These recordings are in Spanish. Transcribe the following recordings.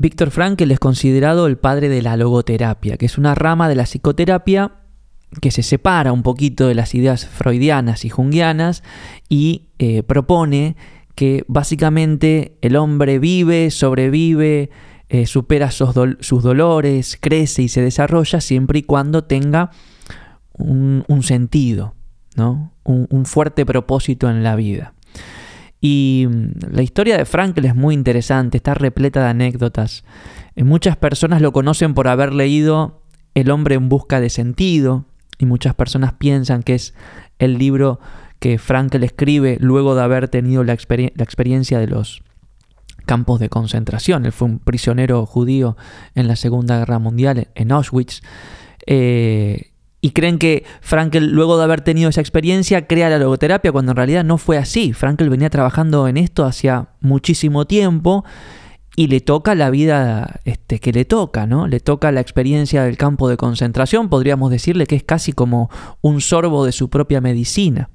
Víctor Frankl es considerado el padre de la logoterapia, que es una rama de la psicoterapia que se separa un poquito de las ideas freudianas y jungianas y eh, propone que básicamente el hombre vive, sobrevive, eh, supera sus, dolores, crece y se desarrolla siempre y cuando tenga un, sentido, ¿no? un, fuerte propósito en la vida. Y mm, la historia de Frankl es muy interesante, está repleta de anécdotas. Eh, muchas personas lo conocen por haber leído El hombre en busca de sentido, y muchas personas piensan que es el libro que Frankl escribe luego de haber tenido la, experiencia de los campos de concentración. Él fue un prisionero judío en la Segunda Guerra Mundial en Auschwitz. Eh, y creen que Frankl, luego de haber tenido esa experiencia, crea la logoterapia, cuando en realidad no fue así. Frankl venía trabajando en esto hacía muchísimo tiempo y le toca la vida este, que le toca, ¿no? Le toca la experiencia del campo de concentración, podríamos decirle que es casi como un sorbo de su propia medicina,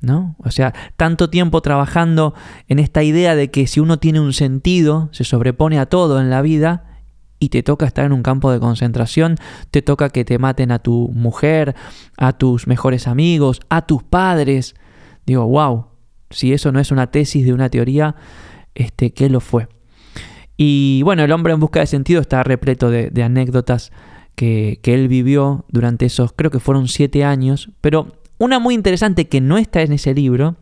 ¿no? O sea, tanto tiempo trabajando en esta idea de que si uno tiene un sentido, se sobrepone a todo en la vida, y te toca estar en un campo de concentración, te toca que te maten a tu mujer, a tus mejores amigos, a tus padres. Digo, wow, si eso no es una tesis de una teoría, este, ¿qué lo fue? Y bueno, el hombre en busca de sentido está repleto de, anécdotas que, él vivió durante esos, creo que fueron siete años, pero una muy interesante que no está en ese libro,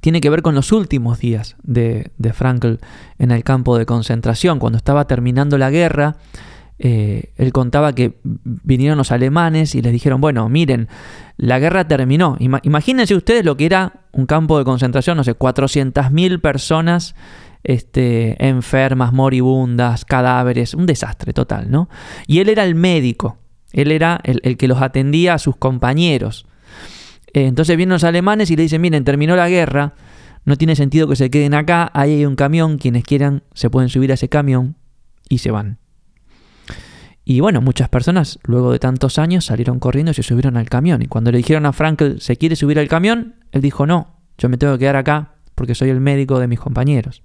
tiene que ver con los últimos días de, Frankl en el campo de concentración. Cuando estaba terminando la guerra, eh, él contaba que vinieron los alemanes y les dijeron, bueno, miren, la guerra terminó. imagínense ustedes lo que era un campo de concentración, no sé, 400.000 personas este, enfermas, moribundas, cadáveres, un desastre total, ¿no? Y él era el médico, él era el, que los atendía a sus compañeros. Eh, entonces vienen los alemanes y le dicen, miren, terminó la guerra, no tiene sentido que se queden acá, ahí hay un camión, quienes quieran se pueden subir a ese camión y se van. Y bueno, muchas personas luego de tantos años salieron corriendo y se subieron al camión. Y cuando le dijeron a Frankel, ¿se quiere subir al camión? Él dijo, no, yo me tengo que quedar acá porque soy el médico de mis compañeros.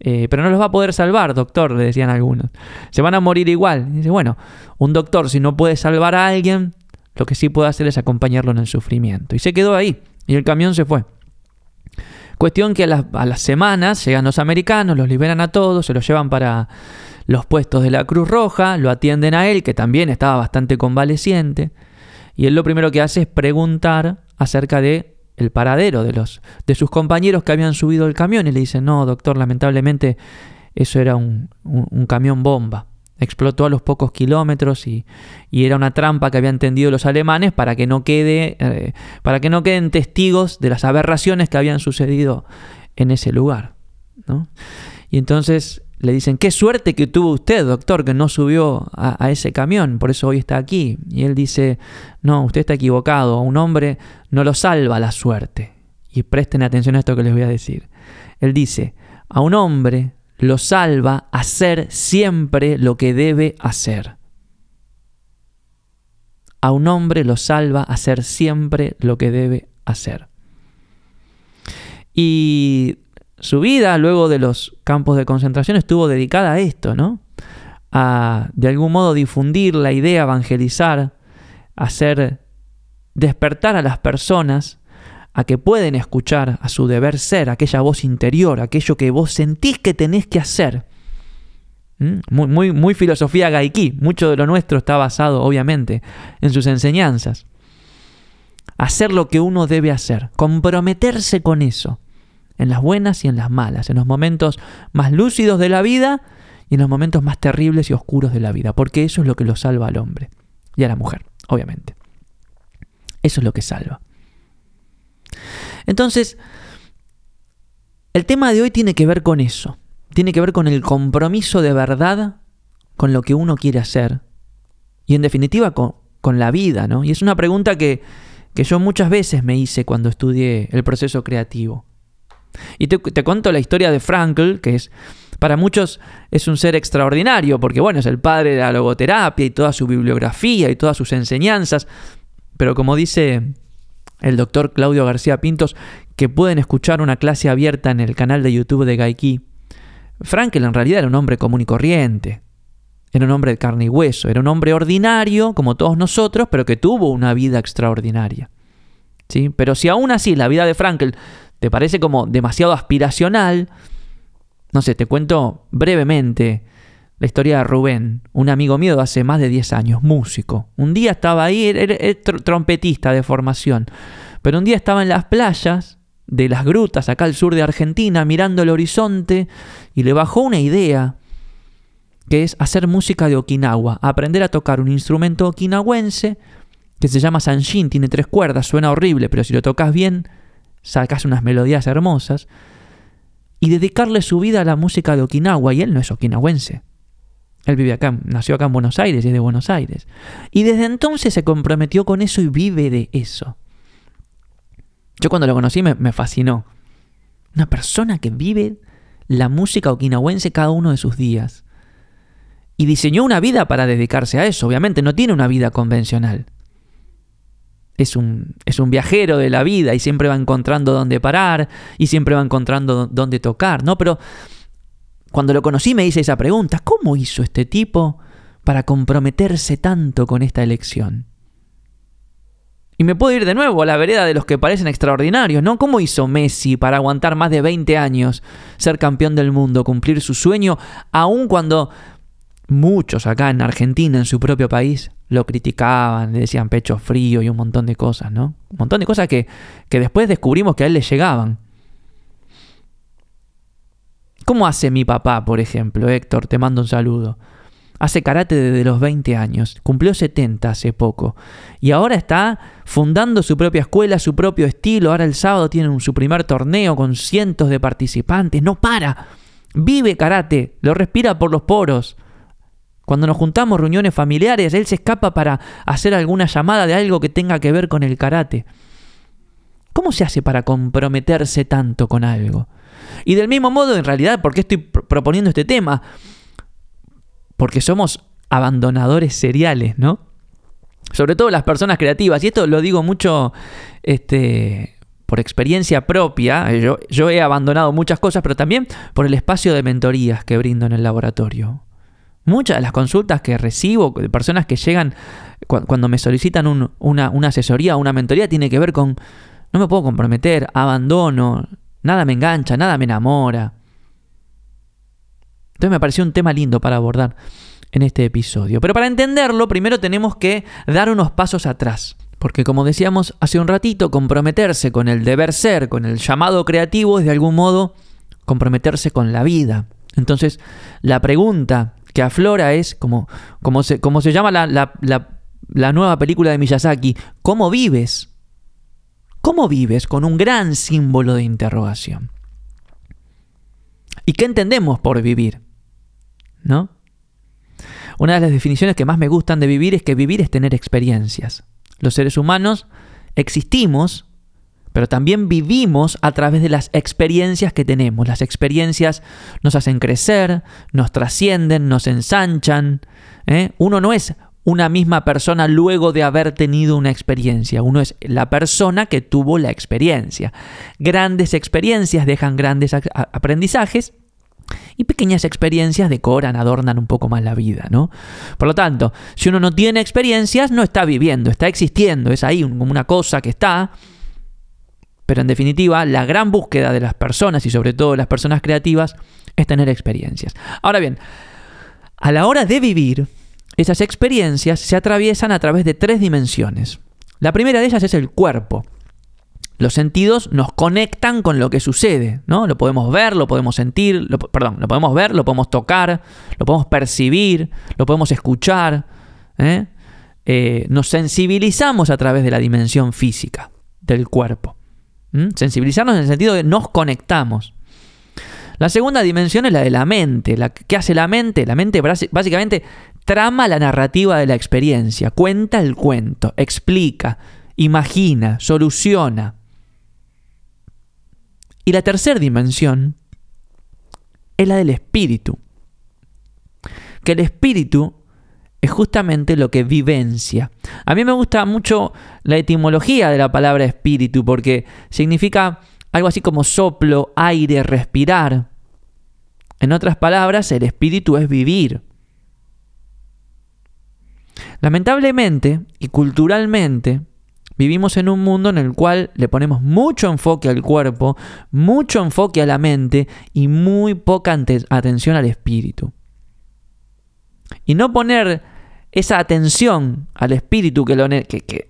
Eh, pero no los va a poder salvar, doctor, le decían algunos. Se van a morir igual. dice, bueno, un doctor si no puede salvar a alguien, lo que sí puede hacer es acompañarlo en el sufrimiento. Y se quedó ahí, y el camión se fue. Cuestión que a las, semanas llegan los americanos, los liberan a todos, se los llevan para los puestos de la Cruz Roja, lo atienden a él, que también estaba bastante convaleciente, y él lo primero que hace es preguntar acerca de el paradero de, los, de sus compañeros que habían subido el camión y le dicen, no, doctor, lamentablemente eso era un, camión bomba. Explotó a los pocos kilómetros y, era una trampa que habían tendido los alemanes para que no quede, eh, para que no queden testigos de las aberraciones que habían sucedido en ese lugar. Y entonces le dicen, qué suerte que tuvo usted, doctor, que no subió a, ese camión, por eso hoy está aquí. Y él dice, no, usted está equivocado, a un hombre no lo salva la suerte. Y presten atención a esto que les voy a decir. Él dice, a un hombre lo salva hacer siempre lo que debe hacer. A un hombre lo salva hacer siempre lo que debe hacer. Y su vida luego de los campos de concentración estuvo dedicada a esto, ¿no? A de algún modo difundir la idea, evangelizar, hacer despertar a las personas a que pueden escuchar a su deber ser, aquella voz interior, aquello que vos sentís que tenés que hacer. ¿Mm? Muy, muy, muy filosofía gaiki, mucho de lo nuestro está basado obviamente en sus enseñanzas. Hacer lo que uno debe hacer, comprometerse con eso en las buenas y en las malas, en los momentos más lúcidos de la vida y en los momentos más terribles y oscuros de la vida, porque eso es lo que lo salva al hombre y a la mujer, obviamente. Eso es lo que salva. Entonces, el tema de hoy tiene que ver con eso, tiene que ver con el compromiso de verdad con lo que uno quiere hacer y en definitiva con, la vida, ¿no? Y es una pregunta que, que yo muchas veces me hice cuando estudié el proceso creativo. Y te, cuento la historia de Frankl, que es para muchos es un ser extraordinario, porque bueno, es el padre de la logoterapia y toda su bibliografía y todas sus enseñanzas, pero como dice el doctor Claudio García Pintos, que pueden escuchar una clase abierta en el canal de YouTube de Gaiki, Frankel en realidad era un hombre común y corriente. Era un hombre de carne y hueso. Era un hombre ordinario, como todos nosotros, pero que tuvo una vida extraordinaria. ¿Sí? Pero si aún así la vida de Frankel te parece como demasiado aspiracional, no sé, te cuento brevemente la historia de Rubén, un amigo mío de hace más de 10 años, músico. Un día estaba ahí, era, trompetista de formación, pero un día estaba en las playas de las grutas acá al sur de Argentina mirando el horizonte y le bajó una idea que es hacer música de Okinawa, aprender a tocar un instrumento okinawense que se llama Sanshin, tiene tres cuerdas, suena horrible, pero si lo tocas bien, sacas unas melodías hermosas, y dedicarle su vida a la música de Okinawa, y él no es okinawense. Él vive acá, nació acá en Buenos Aires y es de Buenos Aires. Y desde entonces se comprometió con eso y vive de eso. Yo cuando lo conocí me, me fascinó. Una persona que vive la música okinawense cada uno de sus días. Y diseñó una vida para dedicarse a eso. Obviamente no tiene una vida convencional es un, es un viajero de la vida y siempre va encontrando dónde parar y siempre va encontrando dónde tocar, ¿no? Pero cuando lo conocí me hice esa pregunta, ¿cómo hizo este tipo para comprometerse tanto con esta elección? Y me puedo ir de nuevo a la vereda de los que parecen extraordinarios, ¿no? ¿Cómo hizo Messi para aguantar más de 20 años, ser campeón del mundo, cumplir su sueño, aun cuando muchos acá en Argentina, en su propio país, lo criticaban, le decían pecho frío y un montón de cosas, ¿no? Un montón de cosas que, que después descubrimos que a él le llegaban. ¿Cómo hace mi papá, por ejemplo? Héctor, te mando un saludo. Hace karate desde los 20 años, cumplió 70 hace poco, y ahora está fundando su propia escuela, su propio estilo. Ahora el sábado tiene su primer torneo con cientos de participantes. No para, vive karate, lo respira por los poros. Cuando nos juntamos reuniones familiares, él se escapa para hacer alguna llamada de algo que tenga que ver con el karate. ¿Cómo se hace para comprometerse tanto con algo? Y del mismo modo, en realidad, ¿por qué estoy proponiendo este tema? Porque somos abandonadores seriales, ¿no? Sobre todo las personas creativas. Y esto lo digo mucho este, por experiencia propia. Yo, yo he abandonado muchas cosas, pero también por el espacio de mentorías que brindo en el laboratorio. Muchas de las consultas que recibo de personas que llegan cuando me solicitan una, una asesoría o una mentoría tiene que ver con no me puedo comprometer, abandono, nada me engancha, nada me enamora. Entonces me pareció un tema lindo para abordar en este episodio. Pero para entenderlo, primero tenemos que dar unos pasos atrás. Porque como decíamos hace un ratito, comprometerse con el deber ser, con el llamado creativo, es de algún modo comprometerse con la vida. Entonces, la pregunta que aflora es, como, como, se, como se llama la, la nueva película de Miyazaki, ¿cómo vives? ¿Cómo vives? Con un gran símbolo de interrogación. ¿Y qué entendemos por vivir? ¿No? Una de las definiciones que más me gustan de vivir es que vivir es tener experiencias. Los seres humanos existimos pero también vivimos a través de las experiencias que tenemos. Las experiencias nos hacen crecer, nos trascienden, nos ensanchan. ¿eh? Uno no es una misma persona luego de haber tenido una experiencia. Uno es la persona que tuvo la experiencia. Grandes experiencias dejan grandes aprendizajes y pequeñas experiencias decoran, adornan un poco más la vida, ¿no? Por lo tanto, si uno no tiene experiencias, no está viviendo, está existiendo, es ahí como una cosa que está, pero en definitiva, la gran búsqueda de las personas y sobre todo las personas creativas es tener experiencias. Ahora bien, a la hora de vivir, esas experiencias se atraviesan a través de tres dimensiones. La primera de ellas es el cuerpo. Los sentidos nos conectan con lo que sucede, ¿no? Lo podemos ver, lo podemos sentir, perdón, lo podemos ver, lo podemos tocar, lo podemos percibir, lo podemos escuchar. ¿eh? Eh, nos sensibilizamos a través de la dimensión física del cuerpo. Sensibilizarnos en el sentido de nos conectamos. La segunda dimensión es la de la mente. La, ¿Qué hace la mente? La mente básicamente trama la narrativa de la experiencia, cuenta el cuento, explica, imagina, soluciona. Y la tercera dimensión es la del espíritu. Que el espíritu es justamente lo que vivencia. A mí me gusta mucho la etimología de la palabra espíritu porque significa algo así como soplo, aire, respirar. En otras palabras, el espíritu es vivir. Lamentablemente y culturalmente, vivimos en un mundo en el cual le ponemos mucho enfoque al cuerpo, mucho enfoque a la mente y muy poca atención al espíritu. Y no poner esa atención al espíritu que, lo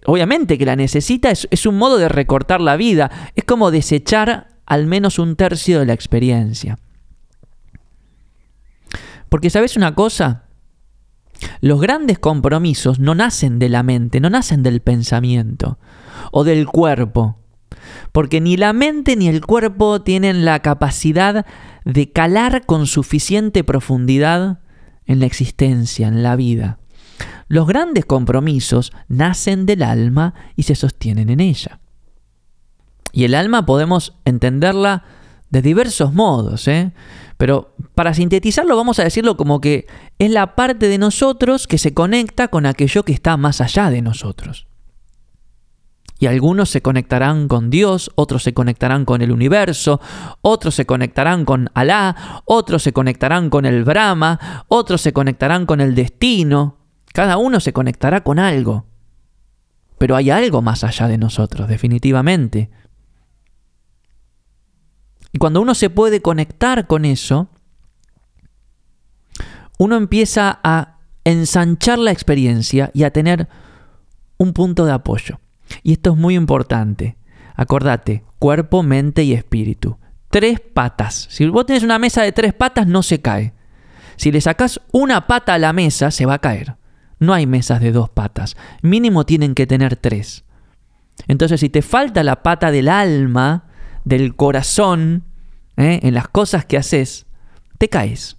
obviamente que la necesita es, es un modo de recortar la vida, es como desechar al menos un tercio de la experiencia. Porque sabes una cosa, los grandes compromisos no nacen de la mente, no nacen del pensamiento o del cuerpo. Porque ni la mente ni el cuerpo tienen la capacidad de calar con suficiente profundidad en la existencia, en la vida. Los grandes compromisos nacen del alma y se sostienen en ella. Y el alma podemos entenderla de diversos modos, ¿eh? pero para sintetizarlo vamos a decirlo como que es la parte de nosotros que se conecta con aquello que está más allá de nosotros. Y algunos se conectarán con Dios, otros se conectarán con el universo, otros se conectarán con Alá, otros se conectarán con el Brahma, otros se conectarán con el destino. Cada uno se conectará con algo. Pero hay algo más allá de nosotros, definitivamente. Y cuando uno se puede conectar con eso, uno empieza a ensanchar la experiencia y a tener un punto de apoyo. Y esto es muy importante. Acordate, cuerpo, mente y espíritu. Tres patas. Si vos tenés una mesa de tres patas, no se cae. Si le sacás una pata a la mesa, se va a caer. No hay mesas de dos patas. Mínimo tienen que tener tres. Entonces, si te falta la pata del alma, del corazón, ¿eh? en las cosas que haces, te caes.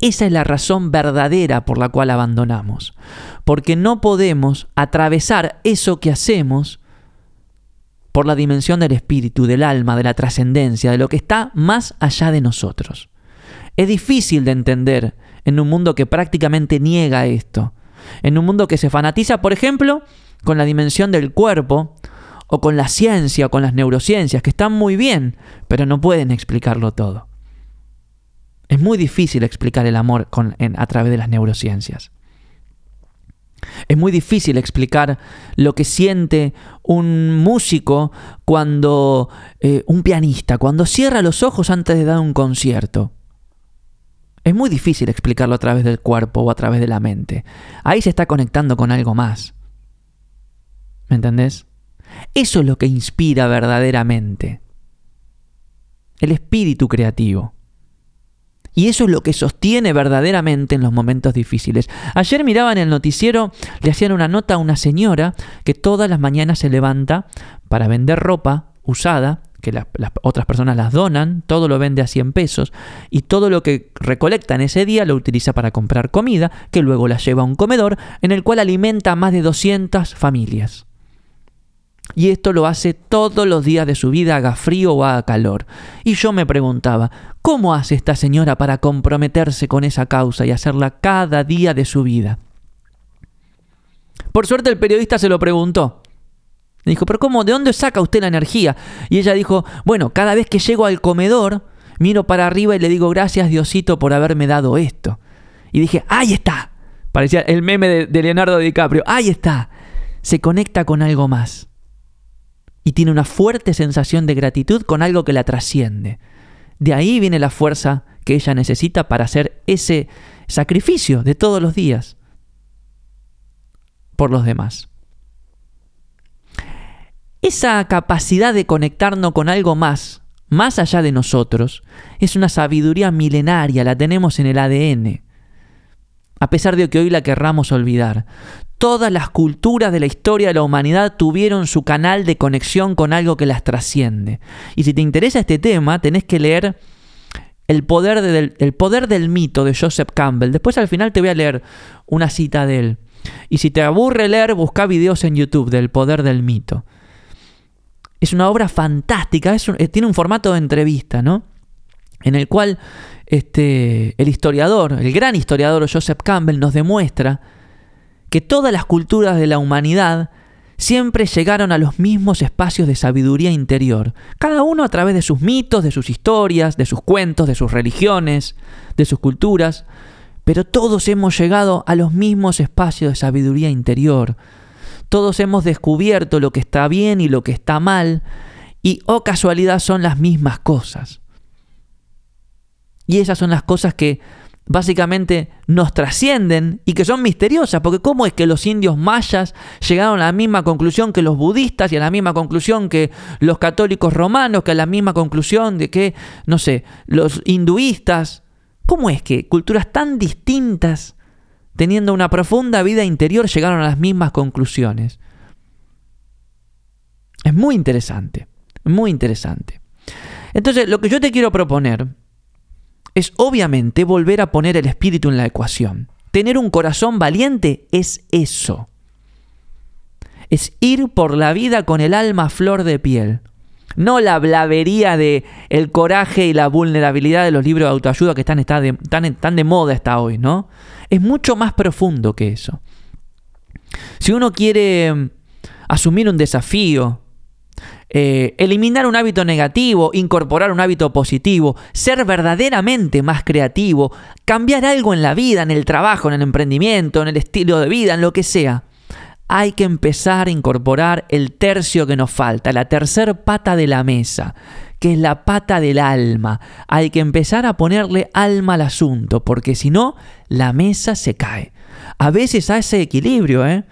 Esa es la razón verdadera por la cual abandonamos. Porque no podemos atravesar eso que hacemos por la dimensión del espíritu, del alma, de la trascendencia, de lo que está más allá de nosotros. Es difícil de entender en un mundo que prácticamente niega esto. En un mundo que se fanatiza, por ejemplo, con la dimensión del cuerpo, o con la ciencia, o con las neurociencias, que están muy bien, pero no pueden explicarlo todo. Es muy difícil explicar el amor a través de las neurociencias. Es muy difícil explicar lo que siente un músico cuando eh, un pianista, cuando cierra los ojos antes de dar un concierto. Es muy difícil explicarlo a través del cuerpo o a través de la mente. Ahí se está conectando con algo más. ¿Me entendés? Eso es lo que inspira verdaderamente. El espíritu creativo. Y eso es lo que sostiene verdaderamente en los momentos difíciles. Ayer miraba en el noticiero, le hacían una nota a una señora que todas las mañanas se levanta para vender ropa usada, que las otras personas las donan, todo lo vende a 100 pesos, y todo lo que recolecta en ese día lo utiliza para comprar comida, que luego la lleva a un comedor, en el cual alimenta a más de 200 familias. Y esto lo hace todos los días de su vida, haga frío o haga calor. Y yo me preguntaba, ¿cómo hace esta señora para comprometerse con esa causa y hacerla cada día de su vida? Por suerte el periodista se lo preguntó. Dijo, pero ¿cómo? ¿De dónde saca usted la energía? Y ella dijo, bueno, cada vez que llego al comedor, miro para arriba y le digo, gracias Diosito por haberme dado esto. Y dije, ahí está. Parecía el meme de Leonardo DiCaprio. Ahí está. Se conecta con algo más y tiene una fuerte sensación de gratitud con algo que la trasciende. De ahí viene la fuerza que ella necesita para hacer ese sacrificio de todos los días por los demás. Esa capacidad de conectarnos con algo más, más allá de nosotros, es una sabiduría milenaria, la tenemos en el ADN, a pesar de que hoy la querramos olvidar. Todas las culturas de la historia de la humanidad tuvieron su canal de conexión con algo que las trasciende. Y si te interesa este tema, tenés que leer el poder, del, poder del mito de Joseph Campbell. Después al final te voy a leer una cita de él. Y si te aburre leer, busca videos en YouTube del poder del mito. Es una obra fantástica, eh, tiene un formato de entrevista, ¿no? En el cual este, el historiador, el gran historiador Joseph Campbell nos demuestra que todas las culturas de la humanidad siempre llegaron a los mismos espacios de sabiduría interior, cada uno a través de sus mitos, de sus historias, de sus cuentos, de sus religiones, de sus culturas, pero todos hemos llegado a los mismos espacios de sabiduría interior. Todos hemos descubierto lo que está bien y lo que está mal, y oh casualidad son las mismas cosas. Y esas son las cosas que básicamente nos trascienden y que son misteriosas, porque ¿cómo es que los indios mayas llegaron a la misma conclusión que los budistas y a la misma conclusión que los católicos romanos, que a la misma conclusión de que, no sé, los hinduistas? ¿Cómo es que culturas tan distintas, teniendo una profunda vida interior, llegaron a las mismas conclusiones? Es muy interesante, muy interesante. Entonces, lo que yo te quiero proponer es obviamente volver a poner el espíritu en la ecuación. Tener un corazón valiente es eso. Es ir por la vida con el alma flor de piel. No la blavería de el coraje y la vulnerabilidad de los libros de autoayuda que están, de, tan de moda hasta hoy, ¿no? Es mucho más profundo que eso. Si uno quiere mm, asumir un desafío, eh, eliminar un hábito negativo, incorporar un hábito positivo, ser verdaderamente más creativo, cambiar algo en la vida, en el trabajo, en el emprendimiento, en el estilo de vida, en lo que sea. Hay que empezar a incorporar el tercio que nos falta, la tercer pata de la mesa, que es la pata del alma. Hay que empezar a ponerle alma al asunto, porque si no, la mesa se cae. A veces hace equilibrio, ¿eh?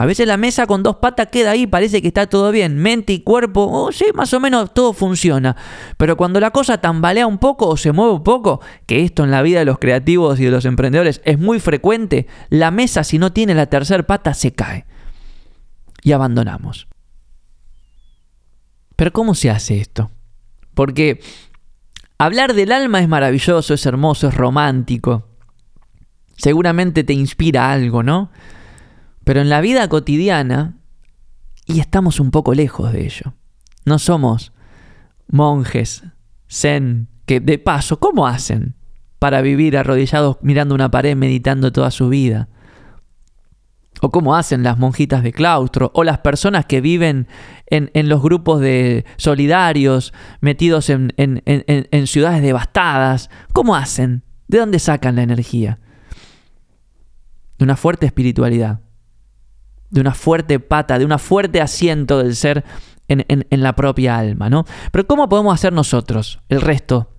A veces la mesa con dos patas queda ahí, parece que está todo bien. Mente y cuerpo, oh, sí, más o menos todo funciona. Pero cuando la cosa tambalea un poco o se mueve un poco, que esto en la vida de los creativos y de los emprendedores es muy frecuente, la mesa si no tiene la tercera pata se cae. Y abandonamos. Pero ¿cómo se hace esto? Porque hablar del alma es maravilloso, es hermoso, es romántico. Seguramente te inspira algo, ¿no? Pero en la vida cotidiana, y estamos un poco lejos de ello. No somos monjes, zen, que de paso, ¿cómo hacen para vivir arrodillados mirando una pared meditando toda su vida? O cómo hacen las monjitas de claustro, o las personas que viven en, los grupos de solidarios, metidos en, en ciudades devastadas. ¿Cómo hacen? ¿De dónde sacan la energía? De una fuerte espiritualidad de una fuerte pata, de un fuerte asiento del ser en, la propia alma, ¿no? Pero ¿cómo podemos hacer nosotros, el resto,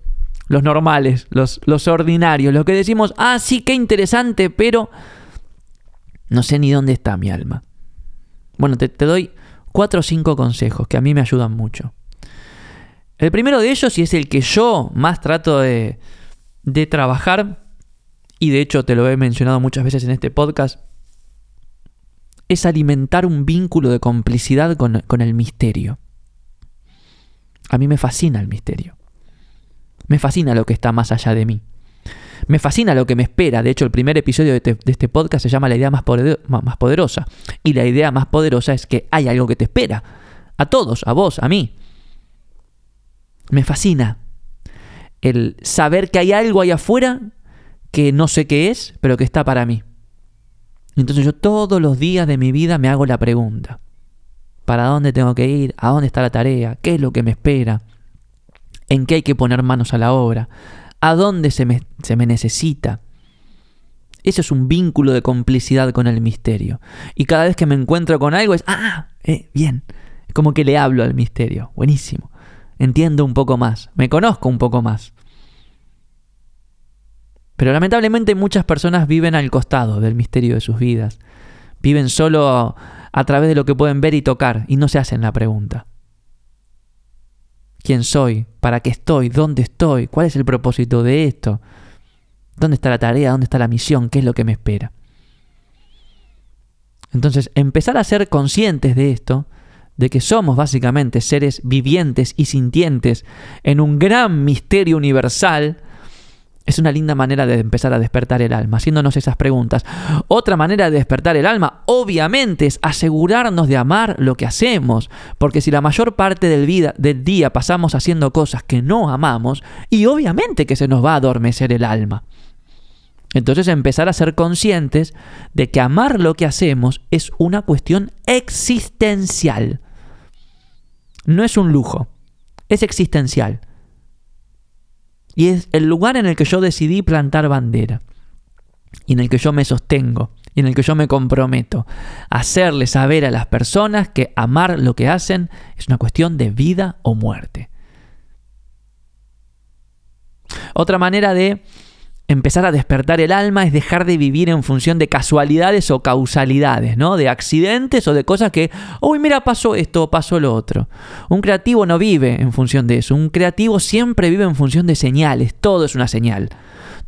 los normales, los, los ordinarios, los que decimos, ah, sí, qué interesante, pero no sé ni dónde está mi alma? Bueno, te, te doy cuatro o cinco consejos que a mí me ayudan mucho. El primero de ellos, y es el que yo más trato de, de trabajar, y de hecho te lo he mencionado muchas veces en este podcast, es alimentar un vínculo de complicidad con, el misterio. A mí me fascina el misterio. Me fascina lo que está más allá de mí. Me fascina lo que me espera. De hecho, el primer episodio de este, podcast se llama La idea más, más, poderosa. Y la idea más poderosa es que hay algo que te espera. A todos, a vos, a mí. Me fascina el saber que hay algo ahí afuera que no sé qué es, pero que está para mí. Entonces yo todos los días de mi vida me hago la pregunta. ¿Para dónde tengo que ir? ¿A dónde está la tarea? ¿Qué es lo que me espera? ¿En qué hay que poner manos a la obra? ¿A dónde se me, se me necesita? Eso es un vínculo de complicidad con el misterio. Y cada vez que me encuentro con algo es, ah, eh, bien. Es como que le hablo al misterio. Buenísimo. Entiendo un poco más. Me conozco un poco más. Pero lamentablemente muchas personas viven al costado del misterio de sus vidas. Viven solo a través de lo que pueden ver y tocar y no se hacen la pregunta. ¿Quién soy? ¿Para qué estoy? ¿Dónde estoy? ¿Cuál es el propósito de esto? ¿Dónde está la tarea? ¿Dónde está la misión? ¿Qué es lo que me espera? Entonces, empezar a ser conscientes de esto, de que somos básicamente seres vivientes y sintientes en un gran misterio universal, es una linda manera de empezar a despertar el alma, haciéndonos esas preguntas. Otra manera de despertar el alma, obviamente, es asegurarnos de amar lo que hacemos, porque si la mayor parte del, día pasamos haciendo cosas que no amamos, y obviamente que se nos va a adormecer el alma. Entonces empezar a ser conscientes de que amar lo que hacemos es una cuestión existencial. No es un lujo, es existencial. Y es el lugar en el que yo decidí plantar bandera. Y en el que yo me sostengo. Y en el que yo me comprometo. Hacerle saber a las personas que amar lo que hacen es una cuestión de vida o muerte. Otra manera de empezar a despertar el alma es dejar de vivir en función de casualidades o causalidades, ¿no? De accidentes o de cosas que, uy, mira, pasó esto, pasó lo otro. Un creativo no vive en función de eso. Un creativo siempre vive en función de señales. Todo es una señal.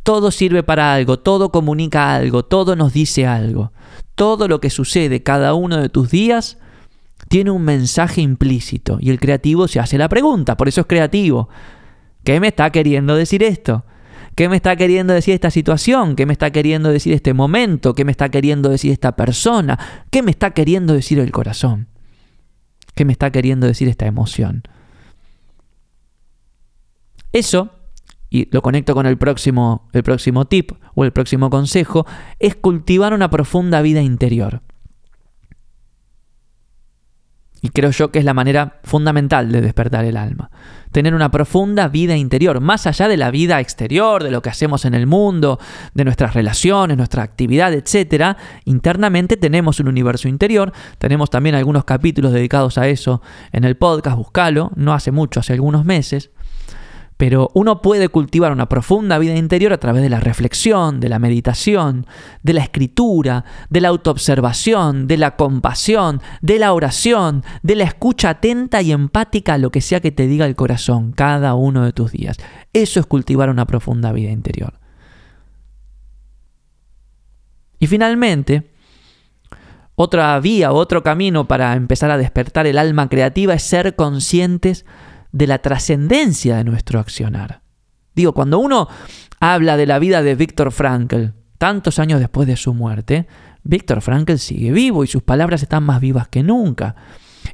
Todo sirve para algo, todo comunica algo, todo nos dice algo. Todo lo que sucede cada uno de tus días tiene un mensaje implícito y el creativo se hace la pregunta, por eso es creativo. ¿Qué me está queriendo decir esto? ¿Qué me está queriendo decir esta situación? ¿Qué me está queriendo decir este momento? ¿Qué me está queriendo decir esta persona? ¿Qué me está queriendo decir el corazón? ¿Qué me está queriendo decir esta emoción? Eso, y lo conecto con el próximo, el próximo tip o el próximo consejo, es cultivar una profunda vida interior. Y creo yo que es la manera fundamental de despertar el alma. Tener una profunda vida interior, más allá de la vida exterior, de lo que hacemos en el mundo, de nuestras relaciones, nuestra actividad, etc. Internamente tenemos un universo interior. Tenemos también algunos capítulos dedicados a eso en el podcast, buscalo, no hace mucho, hace algunos meses. Pero uno puede cultivar una profunda vida interior a través de la reflexión, de la meditación, de la escritura, de la autoobservación, de la compasión, de la oración, de la escucha atenta y empática a lo que sea que te diga el corazón cada uno de tus días. Eso es cultivar una profunda vida interior. Y finalmente, otra vía, otro camino para empezar a despertar el alma creativa es ser conscientes la trascendencia de nuestro accionar. Digo, cuando uno habla de la vida de Víctor Frankl, tantos años después de su muerte, Víctor Frankl sigue vivo y sus palabras están más vivas que nunca.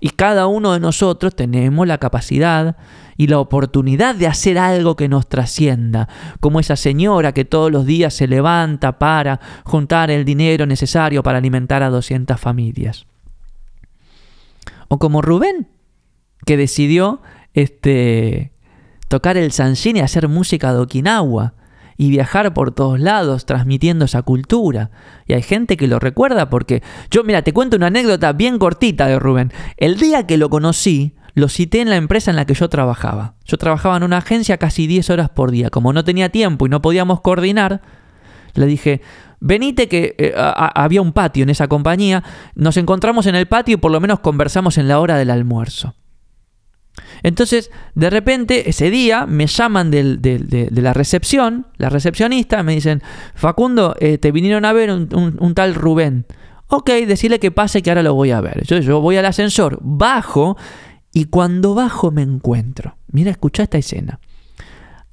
Y cada uno de nosotros tenemos la capacidad y la oportunidad de hacer algo que nos trascienda, como esa señora que todos los días se levanta para juntar el dinero necesario para alimentar a 200 familias. O como Rubén, que decidió este, tocar el sanshin y hacer música de Okinawa y viajar por todos lados transmitiendo esa cultura. Y hay gente que lo recuerda porque yo, mira, te cuento una anécdota bien cortita de Rubén. El día que lo conocí, lo cité en la empresa en la que yo trabajaba. Yo trabajaba en una agencia casi 10 horas por día. Como no tenía tiempo y no podíamos coordinar, le dije, venite que eh, había un patio en esa compañía, nos encontramos en el patio y por lo menos conversamos en la hora del almuerzo. Entonces, de repente, ese día me llaman de, la recepción, la recepcionista, me dicen, Facundo, eh, te vinieron a ver un, tal Rubén. Ok, decirle que pase que ahora lo voy a ver. Yo, yo voy al ascensor, bajo y cuando bajo me encuentro. Mira, escucha esta escena.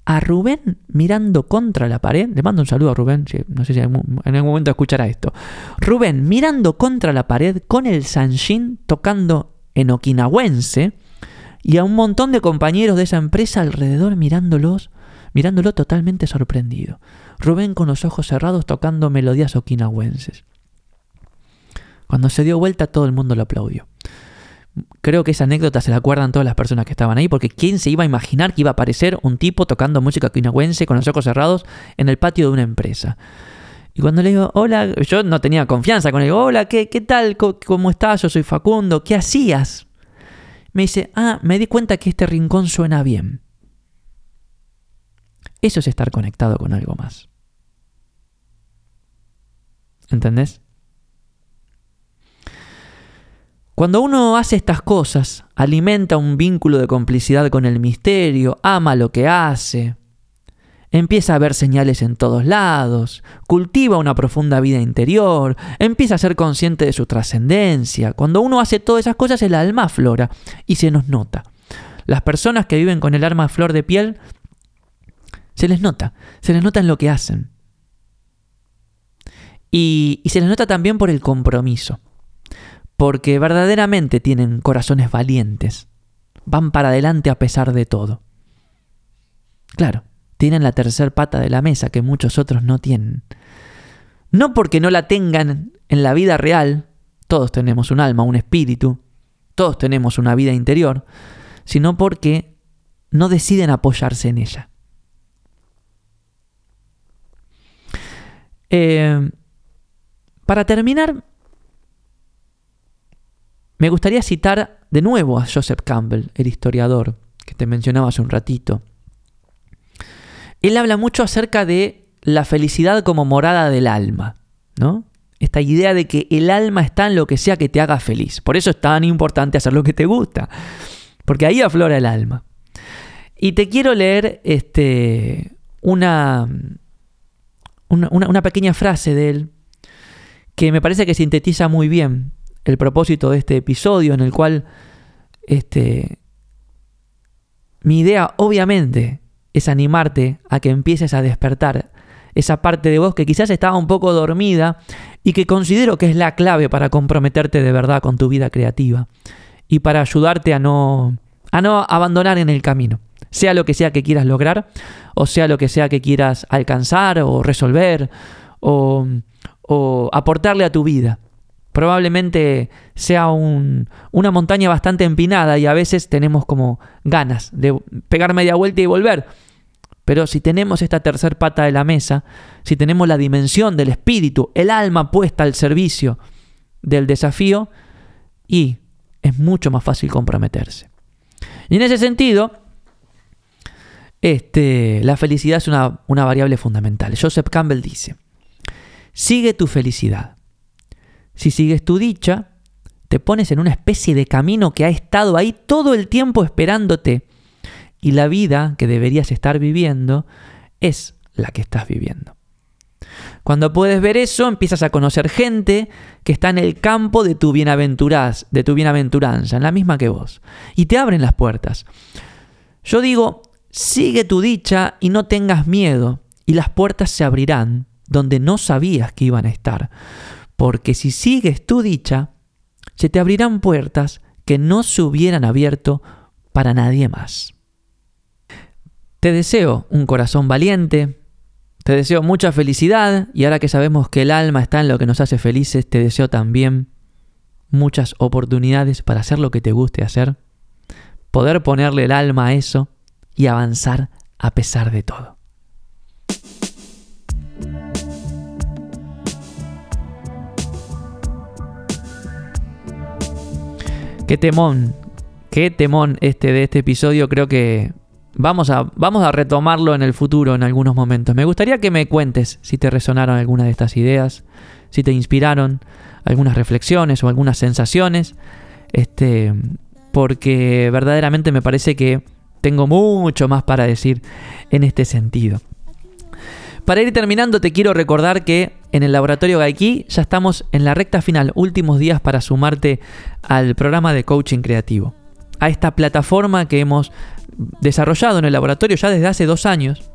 A Rubén mirando contra la pared, le mando un saludo a Rubén, no sé si en algún momento escuchará esto. Rubén mirando contra la pared con el Sanshin tocando en okinawense y a un montón de compañeros de esa empresa alrededor mirándolos, mirándolo totalmente sorprendido. Rubén con los ojos cerrados tocando melodías okinawenses. Cuando se dio vuelta todo el mundo lo aplaudió. Creo que esa anécdota se la acuerdan todas las personas que estaban ahí, porque ¿quién se iba a imaginar que iba a aparecer un tipo tocando música okinawense con los ojos cerrados en el patio de una empresa? Y cuando le digo, hola, yo no tenía confianza con él, hola, ¿qué, qué tal? ¿Cómo estás? Yo soy Facundo, ¿qué hacías? Me dice, ah, me di cuenta que este rincón suena bien. Eso es estar conectado con algo más. ¿Entendés? Cuando uno hace estas cosas, alimenta un vínculo de complicidad con el misterio, ama lo que hace, empieza a ver señales en todos lados, cultiva una profunda vida interior, empieza a ser consciente de su trascendencia. Cuando uno hace todas esas cosas, el alma aflora y se nos nota. Las personas que viven con el alma a flor de piel, se les nota, se les nota en lo que hacen. Y, y se les nota también por el compromiso, porque verdaderamente tienen corazones valientes, van para adelante a pesar de todo. Claro, tienen la tercer pata de la mesa que muchos otros no tienen. no porque no la tengan en la vida real, todos tenemos un alma, un espíritu, todos tenemos una vida interior, sino porque no deciden apoyarse en ella. Eh, para terminar, me gustaría citar de nuevo a Joseph Campbell, el historiador que te mencionaba hace un ratito. Él habla mucho acerca de la felicidad como morada del alma, ¿no? Esta idea de que el alma está en lo que sea que te haga feliz. Por eso es tan importante hacer lo que te gusta, porque ahí aflora el alma. Y te quiero leer este, una, una, pequeña frase de él que me parece que sintetiza muy bien el propósito de este episodio en el cual este, mi idea obviamente es animarte a que empieces a despertar esa parte de vos que quizás estaba un poco dormida y que considero que es la clave para comprometerte de verdad con tu vida creativa y para ayudarte a no, a no abandonar en el camino, sea lo que sea que quieras lograr o sea lo que sea que quieras alcanzar o resolver o, o aportarle a tu vida. Probablemente sea un, una montaña bastante empinada y a veces tenemos como ganas de pegar media vuelta y volver. Pero si tenemos esta tercer pata de la mesa, si tenemos la dimensión del espíritu, el alma puesta al servicio del desafío, y es mucho más fácil comprometerse. Y en ese sentido, este, la felicidad es una, una variable fundamental. Joseph Campbell dice, sigue tu felicidad. Si sigues tu dicha, te pones en una especie de camino que ha estado ahí todo el tiempo esperándote y la vida que deberías estar viviendo es la que estás viviendo. Cuando puedes ver eso, empiezas a conocer gente que está en el campo de tu bienaventuranza, de tu bienaventuranza, en la misma que vos, y te abren las puertas. Yo digo, sigue tu dicha y no tengas miedo, y las puertas se abrirán donde no sabías que iban a estar, porque si sigues tu dicha, se te abrirán puertas que no se hubieran abierto para nadie más. Te deseo un corazón valiente, te deseo mucha felicidad y ahora que sabemos que el alma está en lo que nos hace felices, te deseo también muchas oportunidades para hacer lo que te guste hacer, poder ponerle el alma a eso y avanzar a pesar de todo. Qué temón, qué temón este de este episodio, creo que Vamos a, vamos a retomarlo en el futuro en algunos momentos. Me gustaría que me cuentes si te resonaron algunas de estas ideas, si te inspiraron algunas reflexiones o algunas sensaciones, este, porque verdaderamente me parece que tengo mucho más para decir en este sentido. Para ir terminando, te quiero recordar que en el laboratorio Gaiki ya estamos en la recta final, últimos días para sumarte al programa de coaching creativo. A esta plataforma que hemos desarrollado en el laboratorio ya desde hace dos años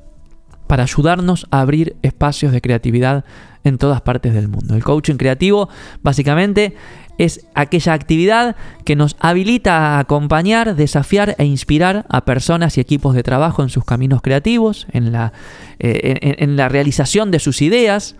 para ayudarnos a abrir espacios de creatividad en todas partes del mundo. El coaching creativo básicamente es aquella actividad que nos habilita a acompañar, desafiar e inspirar a personas y equipos de trabajo en sus caminos creativos, en la, eh, en la realización de sus ideas,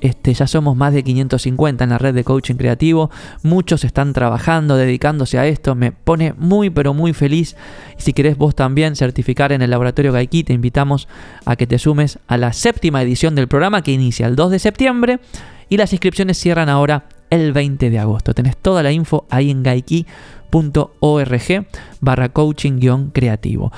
este, ya somos más de 550 en la red de coaching creativo. Muchos están trabajando, dedicándose a esto. Me pone muy, pero muy feliz. Y si querés vos también certificar en el laboratorio Gaiki, te invitamos a que te sumes a la séptima edición del programa que inicia el 2 de septiembre. Y las inscripciones cierran ahora el 20 de agosto. Tenés toda la info ahí en gaiki.org barra coaching creativo.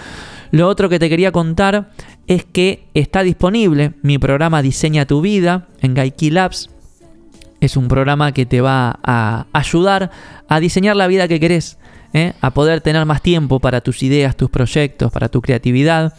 Lo otro que te quería contar es que está disponible mi programa Diseña tu vida en Gaiki Labs. Es un programa que te va a ayudar a diseñar la vida que querés, ¿eh? a poder tener más tiempo para tus ideas, tus proyectos, para tu creatividad.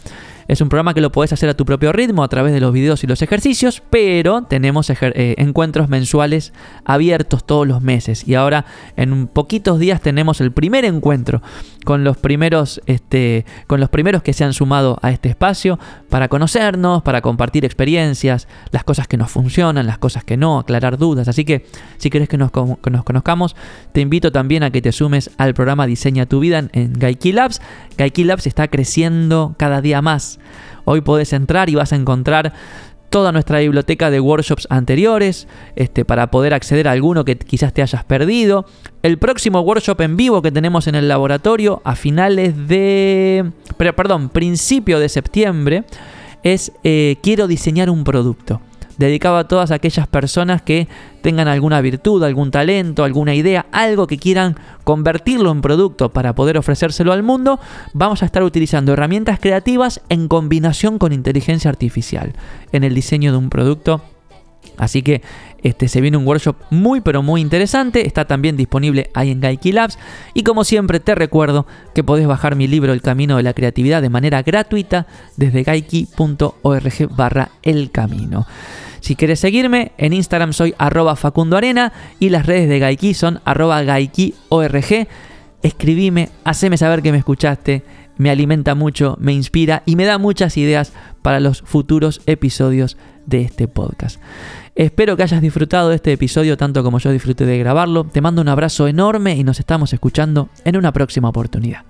Es un programa que lo puedes hacer a tu propio ritmo a través de los videos y los ejercicios, pero tenemos eh, encuentros mensuales abiertos todos los meses. Y ahora en poquitos días tenemos el primer encuentro con los primeros, este, con los primeros que se han sumado a este espacio para conocernos, para compartir experiencias, las cosas que nos funcionan, las cosas que no, aclarar dudas. Así que si quieres que nos, conozcamos, te invito también a que te sumes al programa Diseña tu vida en, en Gaiki Labs. Gaiki Labs está creciendo cada día más. Hoy podés entrar y vas a encontrar toda nuestra biblioteca de workshops anteriores este, para poder acceder a alguno que quizás te hayas perdido. El próximo workshop en vivo que tenemos en el laboratorio a finales de... Perdón, principio de septiembre es eh, Quiero diseñar un producto dedicado a todas aquellas personas que tengan alguna virtud, algún talento, alguna idea, algo que quieran convertirlo en producto para poder ofrecérselo al mundo, vamos a estar utilizando herramientas creativas en combinación con inteligencia artificial en el diseño de un producto. Así que este, se viene un workshop muy pero muy interesante, está también disponible ahí en Gaiki Labs. Y como siempre te recuerdo que podés bajar mi libro El Camino de la Creatividad de manera gratuita desde gaiki.org barra el camino. Si quieres seguirme, en Instagram soy arroba Facundo Arena y las redes de Gaiki son arroba GaikiORG. Escribime, haceme saber que me escuchaste, me alimenta mucho, me inspira y me da muchas ideas para los futuros episodios de este podcast. Espero que hayas disfrutado de este episodio tanto como yo disfruté de grabarlo. Te mando un abrazo enorme y nos estamos escuchando en una próxima oportunidad.